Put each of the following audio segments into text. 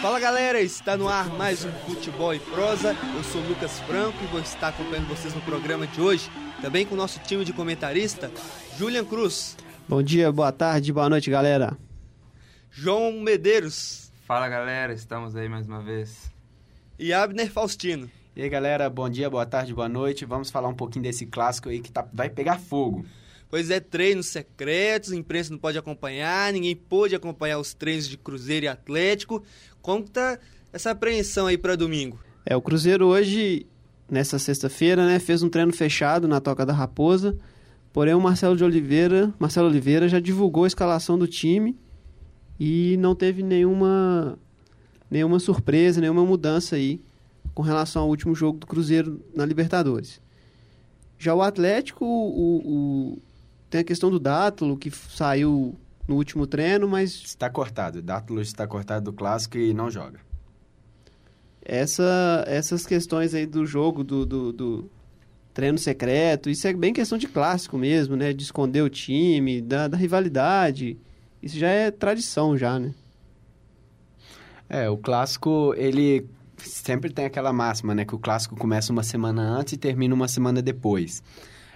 Fala galera, está no ar mais um Futebol e Prosa. Eu sou Lucas Franco e vou estar acompanhando vocês no programa de hoje, também com o nosso time de comentarista, Julian Cruz. Bom dia, boa tarde, boa noite, galera. João Medeiros. Fala galera, estamos aí mais uma vez. E Abner Faustino. E aí galera, bom dia, boa tarde, boa noite. Vamos falar um pouquinho desse clássico aí que tá, vai pegar fogo. Pois é, treinos secretos, a imprensa não pode acompanhar, ninguém pôde acompanhar os treinos de Cruzeiro e Atlético. Como tá essa apreensão aí para domingo? É, o Cruzeiro hoje, nessa sexta-feira, né, fez um treino fechado na Toca da Raposa. Porém, o Marcelo de Oliveira, Marcelo Oliveira já divulgou a escalação do time e não teve nenhuma nenhuma surpresa, nenhuma mudança aí com relação ao último jogo do Cruzeiro na Libertadores. Já o Atlético, o, o, tem a questão do Dátulo, que saiu no último treino, mas... Está cortado. O Dátulo está cortado do Clássico e não joga. Essa, essas questões aí do jogo, do, do, do, treino secreto, isso é bem questão de clássico mesmo, né? De esconder o time, da, da rivalidade. Isso já é tradição já, né? É, o clássico, ele sempre tem aquela máxima, né? Que o clássico começa uma semana antes e termina uma semana depois.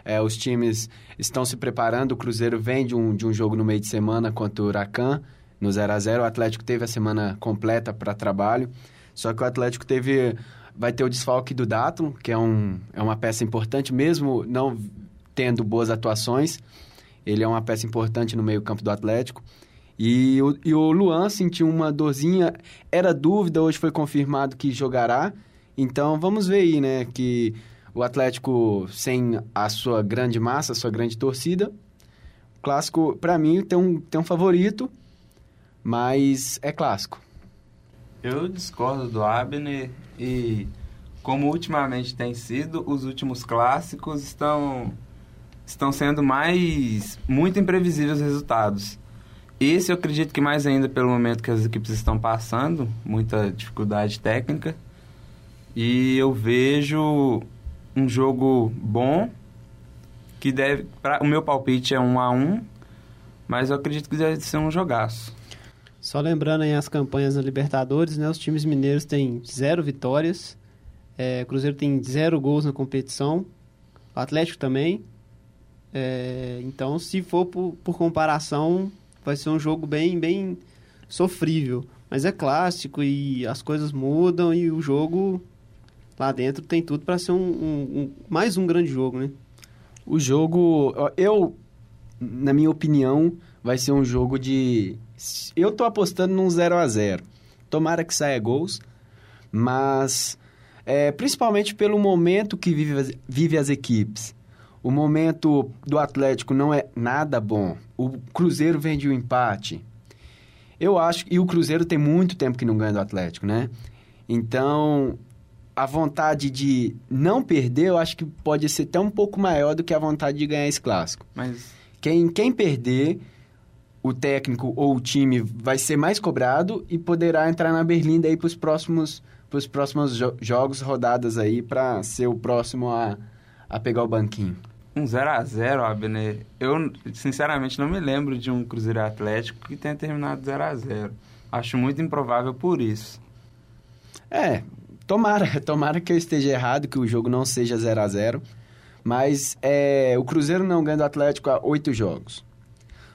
É, os times estão se preparando, o Cruzeiro vem de um, de um jogo no meio de semana contra o Huracan, no 0 a 0 O Atlético teve a semana completa para trabalho, só que o Atlético teve vai ter o desfalque do Dátulo, que é, um, é uma peça importante, mesmo não tendo boas atuações. Ele é uma peça importante no meio-campo do Atlético. E o, e o Luan sentiu uma dorzinha, era dúvida, hoje foi confirmado que jogará. Então vamos ver aí, né? Que o Atlético, sem a sua grande massa, a sua grande torcida, clássico, para mim, tem um, tem um favorito, mas é clássico. Eu discordo do Abner e, como ultimamente tem sido, os últimos clássicos estão, estão sendo mais muito imprevisíveis os resultados. Esse eu acredito que mais ainda pelo momento que as equipes estão passando, muita dificuldade técnica. E eu vejo um jogo bom, que deve. Pra, o meu palpite é um a um, mas eu acredito que deve ser um jogaço. Só lembrando aí as campanhas da Libertadores, né? Os times mineiros têm zero vitórias. É, Cruzeiro tem zero gols na competição. O Atlético também. É, então, se for por, por comparação, vai ser um jogo bem, bem sofrível. Mas é clássico e as coisas mudam e o jogo lá dentro tem tudo para ser um, um, um, mais um grande jogo, né? O jogo, eu, na minha opinião, vai ser um jogo de. Eu tô apostando num 0 a 0 Tomara que saia gols, mas é, principalmente pelo momento que vive, vive as equipes. O momento do Atlético não é nada bom. O Cruzeiro vem de um empate. Eu acho. E o Cruzeiro tem muito tempo que não ganha do Atlético, né? Então, a vontade de não perder, eu acho que pode ser até um pouco maior do que a vontade de ganhar esse clássico. Mas. Quem, quem perder, o técnico ou o time vai ser mais cobrado e poderá entrar na Berlinda aí para os próximos, pros próximos jo jogos, rodadas aí, para ser o próximo a, a pegar o banquinho. Um 0x0, Abner. Eu, sinceramente, não me lembro de um Cruzeiro Atlético que tenha terminado 0x0. Acho muito improvável por isso. É, tomara. Tomara que eu esteja errado, que o jogo não seja 0x0. Mas é, o Cruzeiro não ganha do Atlético há oito jogos.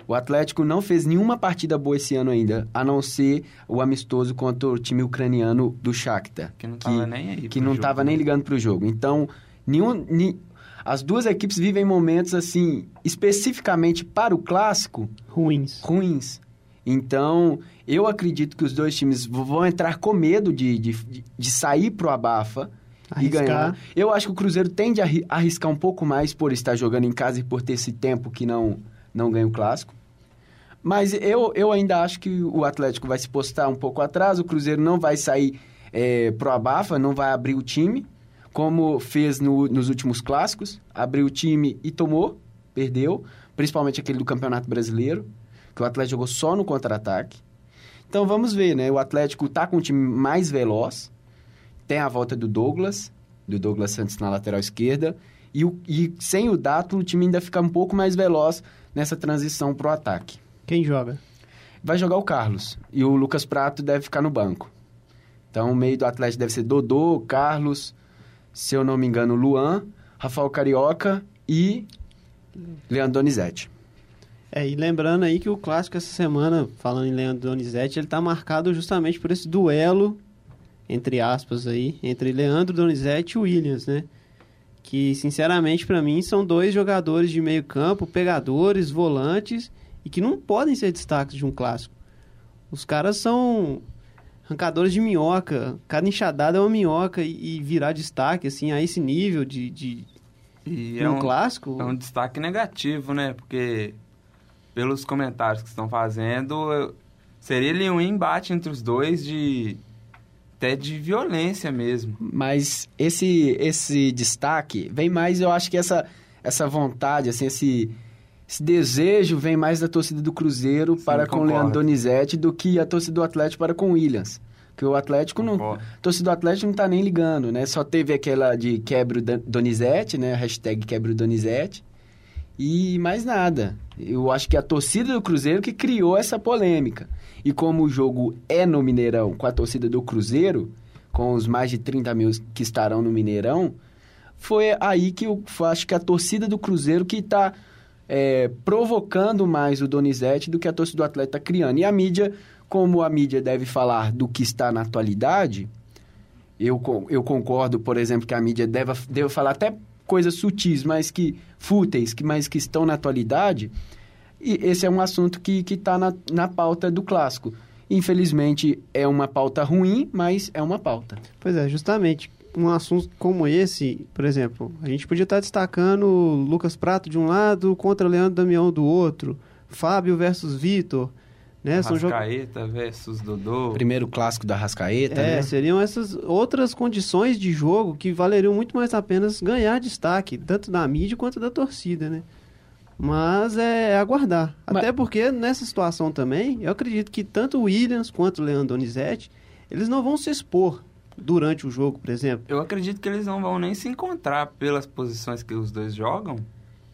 O Atlético não fez nenhuma partida boa esse ano ainda, a não ser o amistoso contra o time ucraniano do Shakhtar. Que não estava nem aí Que não estava nem ligando para o jogo. Então, nenhum, ni, as duas equipes vivem momentos assim, especificamente para o clássico, ruins. Ruins. Então, eu acredito que os dois times vão entrar com medo de, de, de sair pro abafa arriscar. e ganhar. Eu acho que o Cruzeiro tende a arriscar um pouco mais por estar jogando em casa e por ter esse tempo que não, não ganha o clássico. Mas eu, eu ainda acho que o Atlético vai se postar um pouco atrás, o Cruzeiro não vai sair é, pro abafa, não vai abrir o time como fez no, nos últimos clássicos, abriu o time e tomou, perdeu, principalmente aquele do Campeonato Brasileiro, que o Atlético jogou só no contra-ataque. Então vamos ver, né? O Atlético está com um time mais veloz, tem a volta do Douglas, do Douglas Santos na lateral esquerda, e, o, e sem o Dato o time ainda fica um pouco mais veloz nessa transição para o ataque. Quem joga? Vai jogar o Carlos, e o Lucas Prato deve ficar no banco. Então, o meio do Atlético deve ser Dodô, Carlos, se eu não me engano, Luan, Rafael Carioca e Leandro Donizete. É, e lembrando aí que o clássico essa semana, falando em Leandro Donizete, ele tá marcado justamente por esse duelo, entre aspas aí, entre Leandro Donizete e Williams, né? Que, sinceramente, para mim, são dois jogadores de meio campo, pegadores, volantes, e que não podem ser destaques de um clássico. Os caras são arrancadores de minhoca. Cada enxadada é uma minhoca e, e virar destaque, assim, a esse nível de, de, de é um, um, clássico. é um destaque negativo, né? Porque pelos comentários que estão fazendo, eu- seria ali um embate entre os dois de até de violência mesmo. Mas esse esse destaque vem mais, eu acho que essa essa vontade, assim, esse esse desejo vem mais da torcida do Cruzeiro Sim, para com o. Leandro Donizete do que a torcida do Atlético para com o Williams. Porque o Atlético não, Concordo. a torcida do Atlético não tá nem ligando, né? Só teve aquela de quebra o Donizete, né? Hashtag quebra o Donizete. E mais nada. Eu acho que a torcida do Cruzeiro que criou essa polêmica. E como o jogo é no Mineirão com a torcida do Cruzeiro, com os mais de 30 mil que estarão no Mineirão, foi aí que eu acho que a torcida do Cruzeiro que está provocando mais o Donizete do que a torcida do Atlético está criando. E a mídia, como a mídia deve falar do que está na atualidade, eu, eu concordo, por exemplo, que a mídia deve, deve falar até coisas sutis, mas que fúteis, que, mas que estão na atualidade. E esse é um assunto que está na, na pauta do clássico. Infelizmente, é uma pauta ruim, mas é uma pauta. Pois é, justamente um assunto como esse, por exemplo, a gente podia estar destacando Lucas Prato de um lado contra Leandro Damião do outro, Fábio versus Vitor, né? São jo- Rascaeta versus Dodô. Primeiro clássico da Rascaeta, É, né? seriam essas outras condições de jogo que valeriam muito mais a pena ganhar destaque, tanto da mídia quanto da torcida, né? Mas é aguardar. Mas- Até porque nessa situação também, eu acredito que tanto o Williams quanto o Leandro Donizete, eles não vão se expor durante o jogo, por exemplo. Eu acredito que eles não vão nem se encontrar pelas posições que os dois jogam,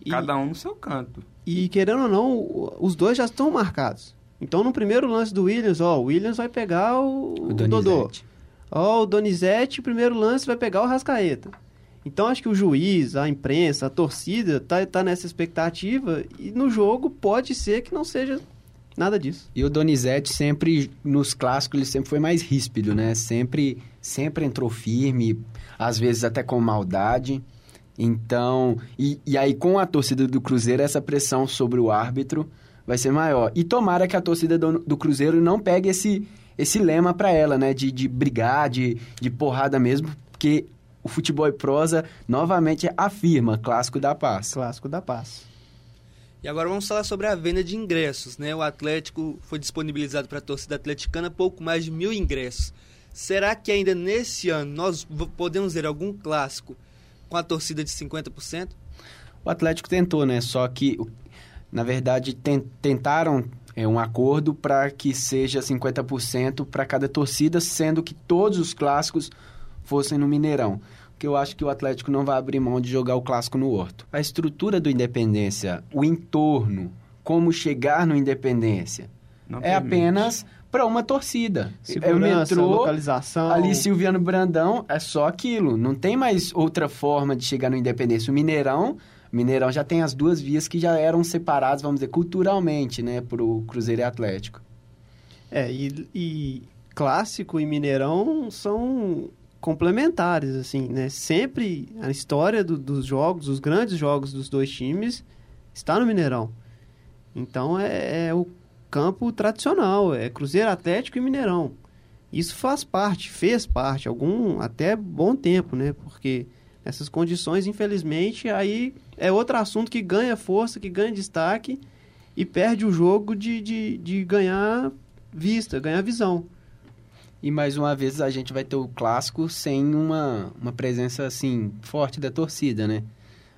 E- cada um no seu canto. E querendo ou não, os dois já estão marcados. Então no primeiro lance do Williams, ó, o Williams vai pegar o, O o Dodô. Donizete. Ó, o Donizete, primeiro lance, vai pegar o Rascaeta. Então acho que o juiz, a imprensa, a torcida tá, tá nessa expectativa e no jogo pode ser que não seja nada disso. E o Donizete sempre, nos clássicos, ele sempre foi mais ríspido, né? Sempre, sempre entrou firme, às vezes até com maldade. Então, e, e aí com a torcida do Cruzeiro, essa pressão sobre o árbitro vai ser maior. E tomara que a torcida do, do Cruzeiro não pegue esse, esse lema pra ela, né? De, de brigar, de, de porrada mesmo, porque o futebol e prosa novamente afirma, clássico da paz. Clássico da paz. E agora vamos falar sobre a venda de ingressos, né? O Atlético foi disponibilizado para a torcida atleticana pouco mais de mil ingressos. Será que ainda nesse ano nós podemos ver algum clássico com a torcida de 50%? O Atlético tentou, né? Só que, na verdade, ten- tentaram é, um acordo para que seja 50% para cada torcida, sendo que todos os clássicos fossem no Mineirão. Porque eu acho que o Atlético não vai abrir mão de jogar o clássico no Horto. A estrutura do Independência, o entorno, como chegar no Independência, Não é permite. apenas para uma torcida. é o metrô, localização. Ali, Silviano Brandão, é só aquilo. Não tem mais outra forma de chegar no Independência. O Mineirão, Mineirão já tem as duas vias que já eram separadas, vamos dizer, culturalmente, né, pro Cruzeiro e Atlético. É, e, e clássico e Mineirão são complementares, assim, né? Sempre a história do- dos jogos, os grandes jogos dos dois times, está no Mineirão. Então é, é o campo tradicional, é Cruzeiro Atlético e Mineirão. Isso faz parte, fez parte, algum até bom tempo, né? Porque nessas condições, infelizmente, aí é outro assunto que ganha força, que ganha destaque e perde o jogo de, de, de ganhar vista, ganhar visão. E mais uma vez a gente vai ter o clássico sem uma, uma presença assim forte da torcida, né?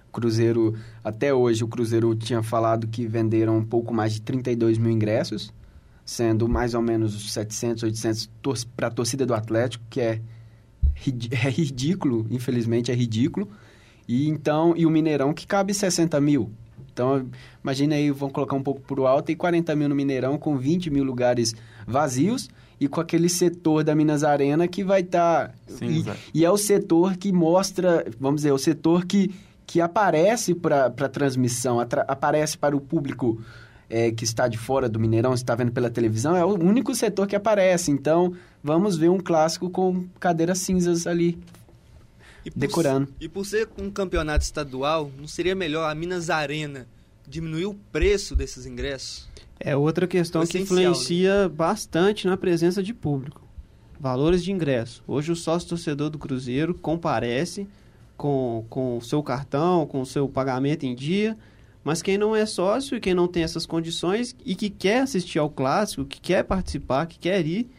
O Cruzeiro, até hoje, o Cruzeiro tinha falado que venderam um pouco mais de 32 mil ingressos, sendo mais ou menos os 700, 800 para a torcida do Atlético, que é, é ridículo, infelizmente é ridículo. E então, e o Mineirão que cabe 60 mil. Então, imagina aí, vão colocar um pouco por alto e 40 mil no Mineirão com 20 mil lugares vazios e com aquele setor da Minas Arena que vai estar. Tá, Sim, e, e, é o setor que mostra, vamos dizer, o setor que, que aparece para a transmissão, aparece para o público é, que está de fora do Mineirão, está vendo pela televisão, é o único setor que aparece. Então, vamos ver um clássico com cadeiras cinzas ali e por, decorando. E por ser um campeonato estadual, não seria melhor a Minas Arena diminuir o preço desses ingressos? É outra questão que influencia né? bastante na presença de público. Valores de ingresso. Hoje o sócio torcedor do Cruzeiro comparece com, com o seu cartão, com o seu pagamento em dia, mas quem não é sócio e quem não tem essas condições e que quer assistir ao clássico, que quer participar, que quer ir,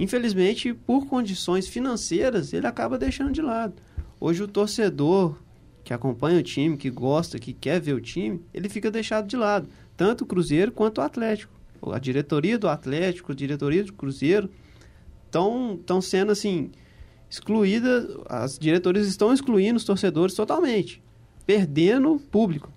infelizmente, por condições financeiras, ele acaba deixando de lado. Hoje o torcedor que acompanha o time, que gosta, que quer ver o time, ele fica deixado de lado tanto o Cruzeiro quanto o Atlético. A diretoria do Atlético, a diretoria do Cruzeiro estão sendo assim excluídas, as diretorias estão excluindo os torcedores totalmente, perdendo público.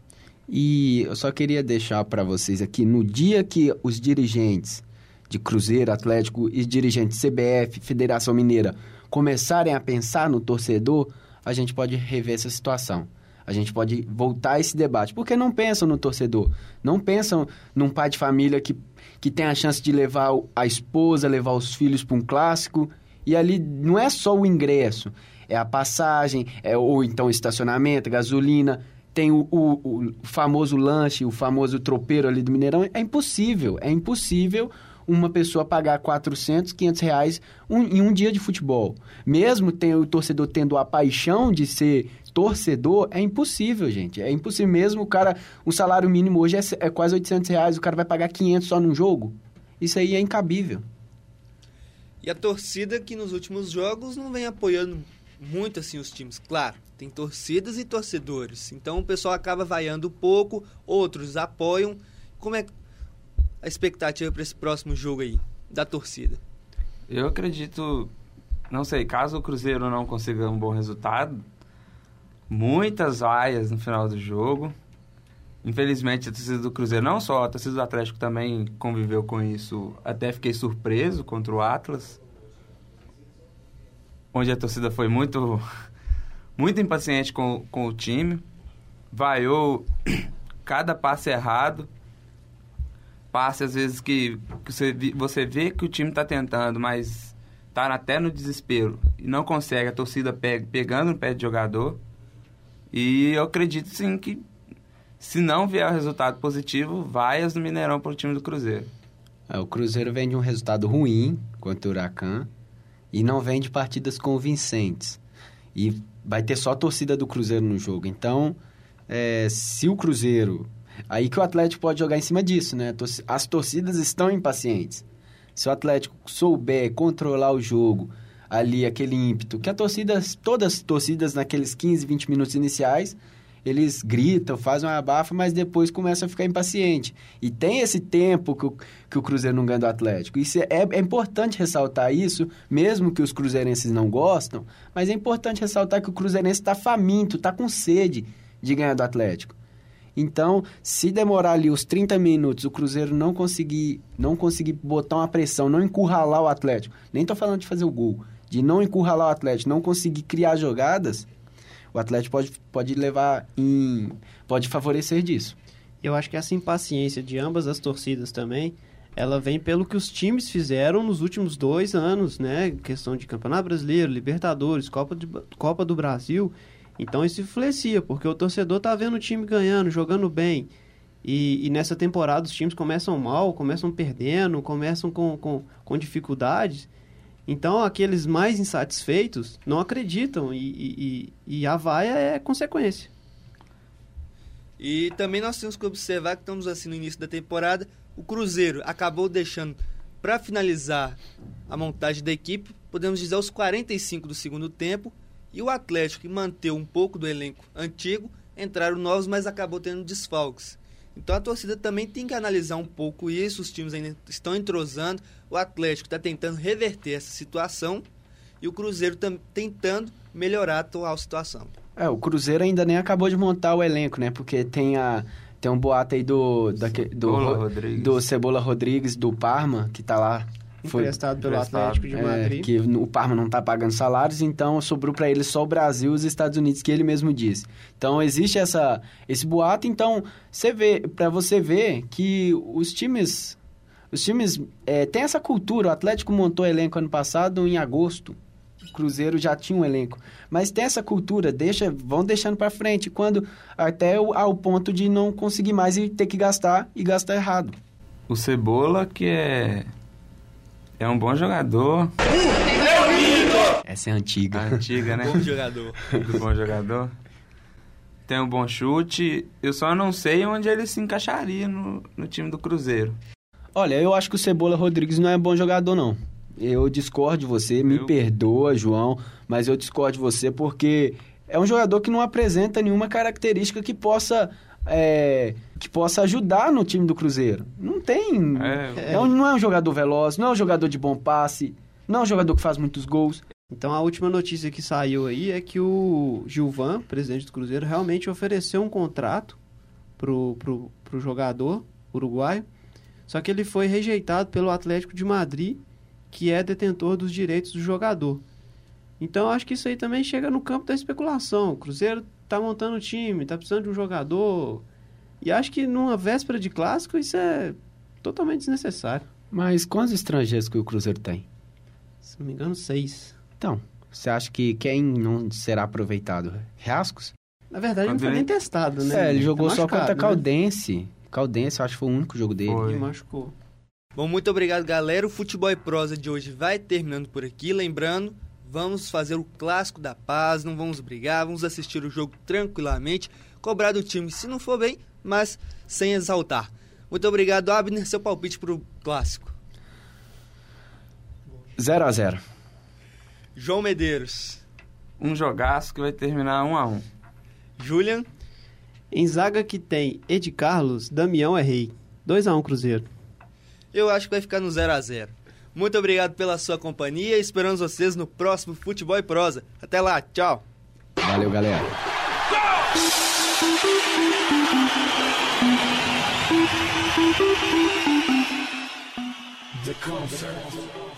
E eu só queria deixar para vocês aqui, no dia que os dirigentes de Cruzeiro, Atlético e dirigentes CBF, Federação Mineira começarem a pensar no torcedor, a gente pode rever essa situação. A gente pode voltar a esse debate. Porque não pensam no torcedor. Não pensam num pai de família que, que tem a chance de levar a esposa, levar os filhos para um clássico. E ali não é só o ingresso, é a passagem, é, ou então estacionamento, gasolina. Tem o, o, o famoso lanche, o famoso tropeiro ali do Mineirão. É impossível, é impossível uma pessoa pagar 400, 500 reais um, em um dia de futebol. Mesmo tem, o torcedor tendo a paixão de ser torcedor, é impossível, gente. É impossível mesmo. O cara, o salário mínimo hoje é, é quase 800 reais, o cara vai pagar 500 só num jogo. Isso aí é incabível. E a torcida que nos últimos jogos não vem apoiando muito assim os times. Claro, tem torcidas e torcedores. Então o pessoal acaba vaiando pouco, outros apoiam. Como é a expectativa para esse próximo jogo aí da torcida? Eu acredito, não sei, caso o Cruzeiro não consiga um bom resultado, muitas vaias no final do jogo. Infelizmente, a torcida do Cruzeiro, não só, a torcida do Atlético também conviveu com isso. Até fiquei surpreso contra o Atlas, onde a torcida foi muito, muito impaciente com, com o time. Vaiou cada passe errado. Passe, às vezes, que, que você, você vê que o time está tentando, mas está até no desespero e não consegue. A torcida pega, pegando no pé de jogador. E eu acredito sim que se não vier o resultado positivo, vai as do Mineirão para o time do Cruzeiro. É, o Cruzeiro vem de um resultado ruim contra o Huracan e não vem de partidas convincentes. E vai ter só a torcida do Cruzeiro no jogo. Então, é, se o Cruzeiro. Aí que o Atlético pode jogar em cima disso, né? As torcidas estão impacientes. Se o Atlético souber controlar o jogo, ali aquele ímpeto, que a torcida, todas as torcidas naqueles 15, 20 minutos iniciais, eles gritam, fazem uma abafa, mas depois começam a ficar impaciente. E tem esse tempo que o, que o Cruzeiro não ganha do Atlético. Isso é, é importante ressaltar isso, mesmo que os cruzeirenses não gostam, mas é importante ressaltar que o cruzeirense está faminto, está com sede de ganhar do Atlético. Então, se demorar ali os 30 minutos, o Cruzeiro não conseguir, não conseguir botar uma pressão, não encurralar o Atlético, nem estou falando de fazer o gol, de não encurralar o Atlético, não conseguir criar jogadas, o Atlético pode, pode levar em. pode favorecer disso. Eu acho que essa impaciência de ambas as torcidas também, ela vem pelo que os times fizeram nos últimos dois anos, né? Questão de Campeonato Brasileiro, Libertadores, Copa, de, Copa do Brasil. Então isso influencia, porque o torcedor tá vendo o time ganhando, jogando bem. E, e, nessa temporada os times começam mal, começam perdendo, começam com, com, com dificuldades. Então, aqueles mais insatisfeitos não acreditam e, e, e a vaia é consequência. E também nós temos que observar que estamos assim no início da temporada. O Cruzeiro acabou deixando para finalizar a montagem da equipe, podemos dizer, aos 45 do segundo tempo. E o Atlético, que manteve um pouco do elenco antigo, entraram novos, mas acabou tendo desfalques. Então a torcida também tem que analisar um pouco isso, os times ainda estão entrosando, o Atlético está tentando reverter essa situação e o Cruzeiro está tentando melhorar a atual situação. É, o Cruzeiro ainda nem acabou de montar o elenco, né? Porque tem a tem um boato aí do do, Cebola do, Rodrigues. do Cebola Rodrigues do Parma que está lá emprestado pelo emprestado, Atlético de É, Madrid. que o Parma não tá pagando salários, então sobrou para ele só o Brasil e os Estados Unidos, que ele mesmo disse. Então existe essa esse boato, então você vê para você ver que os times os times é, tem essa cultura, o Atlético montou elenco ano passado em agosto. O Cruzeiro já tinha um elenco, mas tem essa cultura, deixa, vão deixando para frente, quando até o, ao ponto de não conseguir mais e ter que gastar e gastar errado. O Cebola, que é. É um bom jogador. Essa é antiga. A antiga, né? Bom jogador. Do bom jogador. Tem um bom chute. Eu só não sei onde ele se encaixaria no, no time do Cruzeiro. Olha, eu acho que o Cebola Rodrigues não é bom jogador, não. Eu discordo de você, me Eu- perdoa, João, mas eu discordo de você porque é um jogador que não apresenta nenhuma característica que possa, é, que possa ajudar no time do Cruzeiro. Não tem. É, É não é um jogador veloz, não é um jogador de bom passe, não é um jogador que faz muitos gols. Então a última notícia que saiu aí é que o Gilvan, presidente do Cruzeiro, realmente ofereceu um contrato pro, pro, pro jogador uruguaio, só que ele foi rejeitado pelo Atlético de Madrid, que é detentor dos direitos do jogador. Então eu acho que isso aí também chega no campo da especulação. O Cruzeiro tá montando um time, tá precisando de um jogador. E acho que numa véspera de clássico isso é totalmente desnecessário. Mas quantos estrangeiros que o Cruzeiro tem? Se não me engano, seis. Então, você acha que quem não será aproveitado? Reascos? Na verdade, não foi nem ele- testado, né? É, ele Tá jogou só machucado, contra né? Caldense. Caldense, eu acho que foi o único jogo dele. Foi. E machucou. Bom, muito obrigado, galera. O Futebol e Prosa de hoje vai terminando por aqui. Lembrando, vamos fazer o clássico da paz, não vamos brigar, vamos assistir o jogo tranquilamente, cobrar do time se não for bem, mas sem exaltar. Muito obrigado, Abner. Seu palpite pro clássico. 0 a 0 João Medeiros, um jogaço que vai terminar 1 a 1 Julian, Em zaga que tem Ed Carlos, Damião é rei. 2x1 Cruzeiro. eu acho que vai ficar no 0 a 0 Muito obrigado pela sua companhia. Esperamos vocês no próximo Futebol e Prosa. Até lá, tchau. Valeu, galera. The concert.